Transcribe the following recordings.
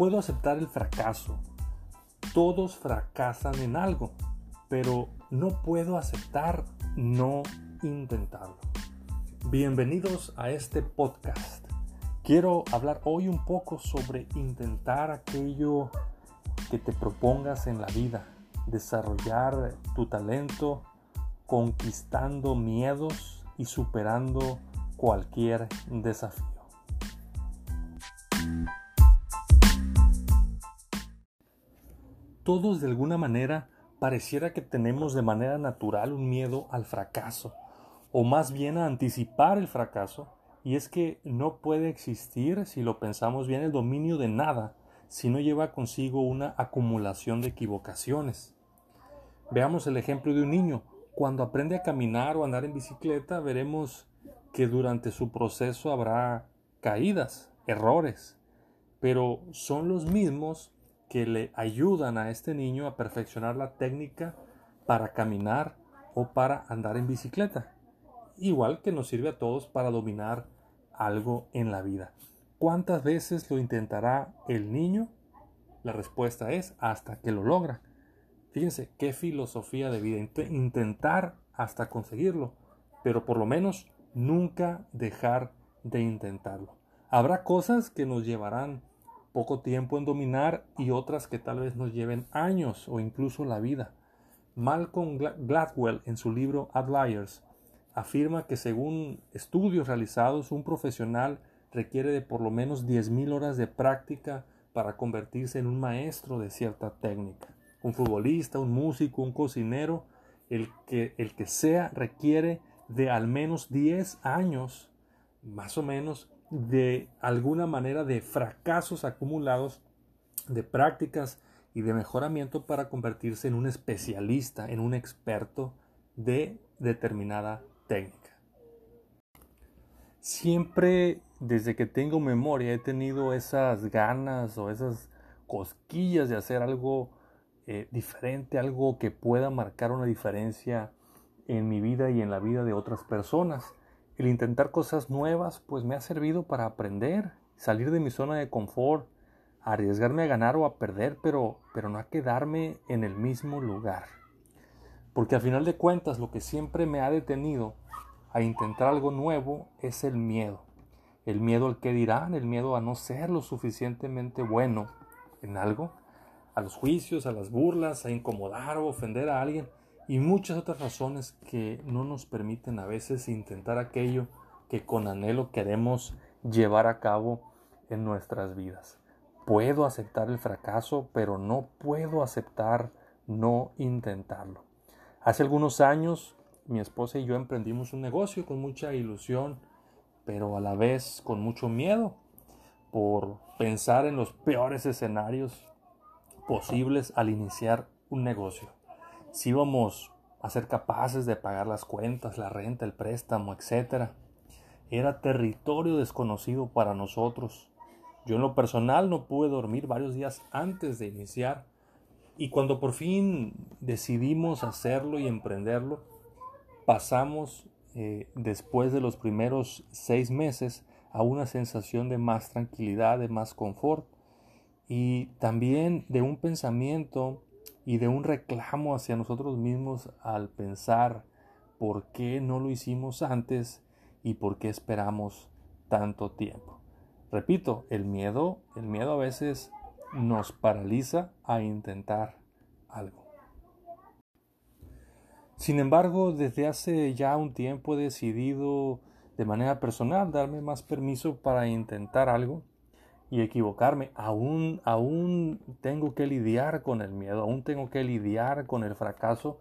puedo aceptar el fracaso. Todos fracasan en algo, pero no puedo aceptar no intentarlo. Bienvenidos a este podcast. Quiero hablar hoy un poco sobre intentar aquello que te propongas en la vida, desarrollar tu talento, conquistando miedos y superando cualquier desafío. Todos de alguna manera pareciera que tenemos de manera natural un miedo al fracaso, o más bien a anticipar el fracaso, y es que no puede existir, si lo pensamos bien, el dominio de nada si no lleva consigo una acumulación de equivocaciones. Veamos el ejemplo de un niño. Cuando aprende a caminar o andar en bicicleta, veremos que durante su proceso habrá caídas, errores, pero son los mismos que le ayudan a este niño a perfeccionar la técnica para caminar o para andar en bicicleta. Igual que nos sirve a todos para dominar algo en la vida. ¿Cuántas veces lo intentará el niño? La respuesta es hasta que lo logra. Fíjense qué filosofía de vida. Intentar hasta conseguirlo, pero por lo menos nunca dejar de intentarlo. Habrá cosas que nos llevarán poco tiempo en dominar y otras que tal vez nos lleven años o incluso la vida. Malcolm Gladwell en su libro Outliers afirma que según estudios realizados un profesional requiere de por lo menos 10.000 horas de práctica para convertirse en un maestro de cierta técnica. Un futbolista, un músico, un cocinero, el que, el que sea requiere de al menos 10 años, más o menos, de alguna manera de fracasos acumulados, de prácticas y de mejoramiento para convertirse en un especialista, en un experto de determinada técnica. Siempre desde que tengo memoria he tenido esas ganas o esas cosquillas de hacer algo eh, diferente, algo que pueda marcar una diferencia en mi vida y en la vida de otras personas. El intentar cosas nuevas pues me ha servido para aprender, salir de mi zona de confort, arriesgarme a ganar o a perder, pero, pero no a quedarme en el mismo lugar. Porque al final de cuentas lo que siempre me ha detenido a intentar algo nuevo es el miedo. El miedo al que dirán, el miedo a no ser lo suficientemente bueno en algo, a los juicios, a las burlas, a incomodar o ofender a alguien y muchas otras razones que no nos permiten a veces intentar aquello que con anhelo queremos llevar a cabo en nuestras vidas. Puedo aceptar el fracaso, pero no puedo aceptar no intentarlo. Hace algunos años mi esposa y yo emprendimos un negocio con mucha ilusión, pero a la vez con mucho miedo por pensar en los peores escenarios posibles al iniciar un negocio si íbamos a ser capaces de pagar las cuentas, la renta, el préstamo, etc. Era territorio desconocido para nosotros. Yo en lo personal no pude dormir varios días antes de iniciar y cuando por fin decidimos hacerlo y emprenderlo, pasamos eh, después de los primeros seis meses a una sensación de más tranquilidad, de más confort y también de un pensamiento y de un reclamo hacia nosotros mismos al pensar por qué no lo hicimos antes y por qué esperamos tanto tiempo. Repito, el miedo, el miedo a veces nos paraliza a intentar algo. Sin embargo, desde hace ya un tiempo he decidido de manera personal darme más permiso para intentar algo y equivocarme. Aún, aún tengo que lidiar con el miedo, aún tengo que lidiar con el fracaso,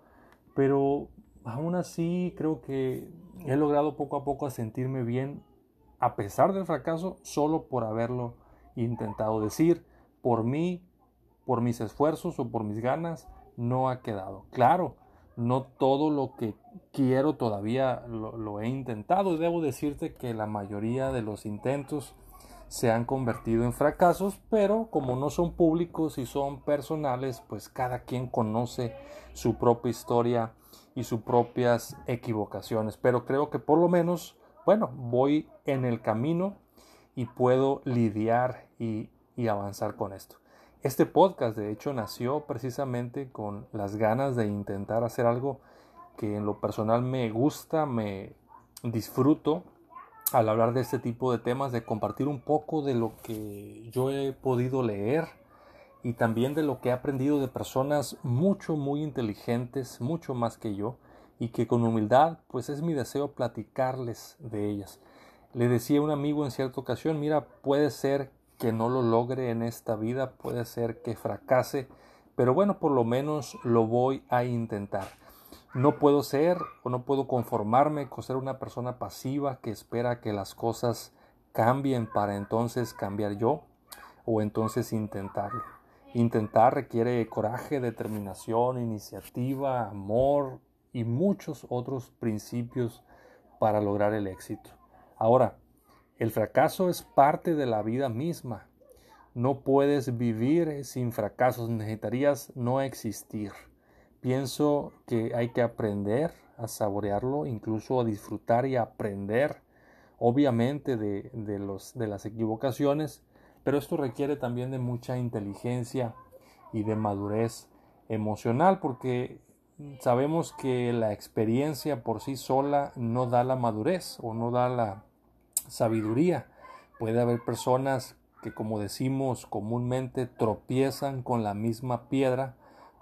pero aún así creo que he logrado poco a poco sentirme bien a pesar del fracaso solo por haberlo intentado decir por mí, por mis esfuerzos o por mis ganas, no ha quedado. Claro, no todo lo que quiero todavía lo he intentado y debo decirte que la mayoría de los intentos se han convertido en fracasos, pero como no son públicos y son personales, pues cada quien conoce su propia historia y sus propias equivocaciones. Pero creo que por lo menos, bueno, voy en el camino y puedo lidiar y, y avanzar con esto. Este podcast de hecho nació precisamente con las ganas de intentar hacer algo que en lo personal me gusta, me disfruto al hablar de este tipo de temas, de compartir un poco de lo que yo he podido leer y también de lo que he aprendido de personas mucho, muy inteligentes, mucho más que yo, y que con humildad, pues es mi deseo platicarles de ellas. Le decía un amigo en cierta ocasión, mira, puede ser que no lo logre en esta vida, puede ser que fracase, pero bueno, por lo menos lo voy a intentar. No puedo ser o no puedo conformarme con ser una persona pasiva que espera que las cosas cambien para entonces cambiar yo o entonces intentarlo. Intentar requiere coraje, determinación, iniciativa, amor y muchos otros principios para lograr el éxito. Ahora, el fracaso es parte de la vida misma. No puedes vivir sin fracasos, necesitarías no existir. Pienso que hay que aprender a saborearlo, incluso a disfrutar y aprender, obviamente, de, los, de las equivocaciones, pero esto requiere también de mucha inteligencia y de madurez emocional, porque sabemos que la experiencia por sí sola no da la madurez o no da la sabiduría. Puede haber personas que, como decimos comúnmente, tropiezan con la misma piedra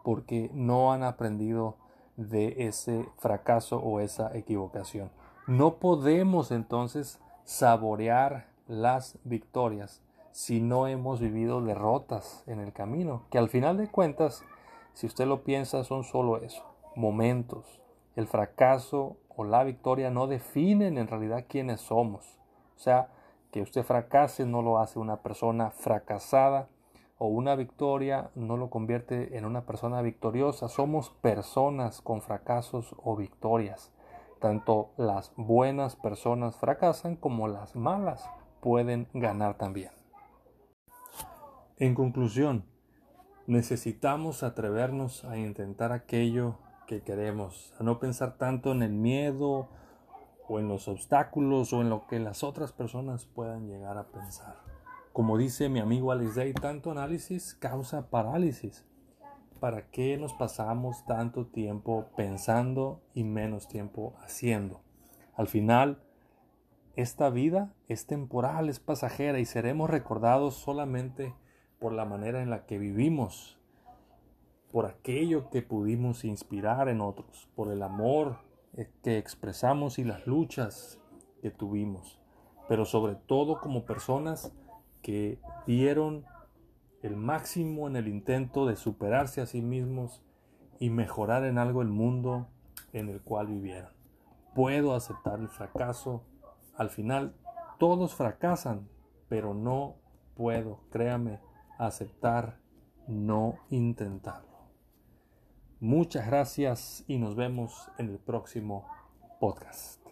porque no han aprendido de ese fracaso o esa equivocación. No podemos entonces saborear las victorias si no hemos vivido derrotas en el camino, que al final de cuentas, si usted lo piensa, son solo eso, momentos. El fracaso o la victoria no definen en realidad quiénes somos. O sea, que usted fracase no lo hace una persona fracasada o una victoria no lo convierte en una persona victoriosa. Somos personas con fracasos o victorias. Tanto las buenas personas fracasan como las malas pueden ganar también. En conclusión, necesitamos atrevernos a intentar aquello que queremos, a no pensar tanto en el miedo o en los obstáculos o en lo que las otras personas puedan llegar a pensar. Como dice mi amigo Alex Day, tanto análisis causa parálisis. ¿Para qué nos pasamos tanto tiempo pensando y menos tiempo haciendo? Al final, esta vida es temporal, es pasajera y seremos recordados solamente por la manera en la que vivimos, por aquello que pudimos inspirar en otros, por el amor que expresamos y las luchas que tuvimos, pero sobre todo como personas que dieron el máximo en el intento de superarse a sí mismos y mejorar en algo el mundo en el cual vivieron. Puedo aceptar el fracaso. Al final todos fracasan, pero no puedo, créame, aceptar no intentarlo. Muchas gracias y nos vemos en el próximo podcast.